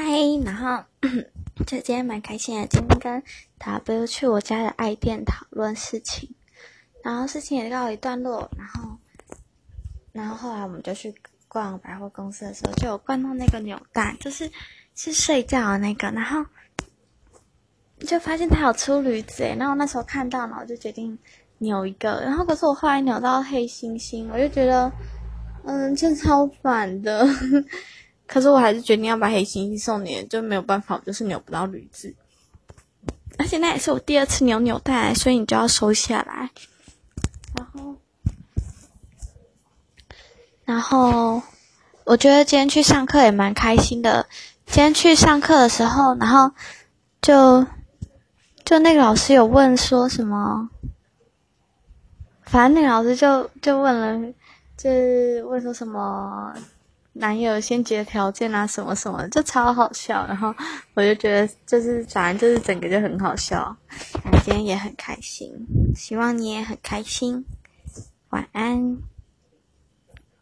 嗨，然后 就今天蛮开心的，今天跟 W 去我家的爱店讨论事情，然后事情也告一段落，然后，然后后来我们就去逛百货公司的时候，就有逛到那个扭蛋，就是是睡觉的那个，然后就发现它有出驴子诶，然后那时候看到，然后就决定扭一个，然后可是我后来扭到黑猩猩，我就觉得，嗯，这超烦的。可是我还是决定要把黑猩猩送你，就没有办法，我就是扭不到驴子。而且那也是我第二次扭扭蛋，所以你就要收下来。然后，然后我觉得今天去上课也蛮开心的。今天去上课的时候，然后就就那个老师有问说什么，反正那个老师就就问了，就是问说什么。男友先决条件啊，什么什么，就超好笑。然后我就觉得，就是反正就是整个就很好笑。今天也很开心，希望你也很开心。晚安。